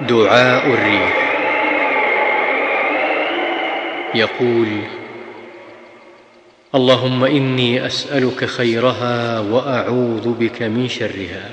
دعاء الريح. يقول اللهم إني أسألك خيرها وأعوذ بك من شرها.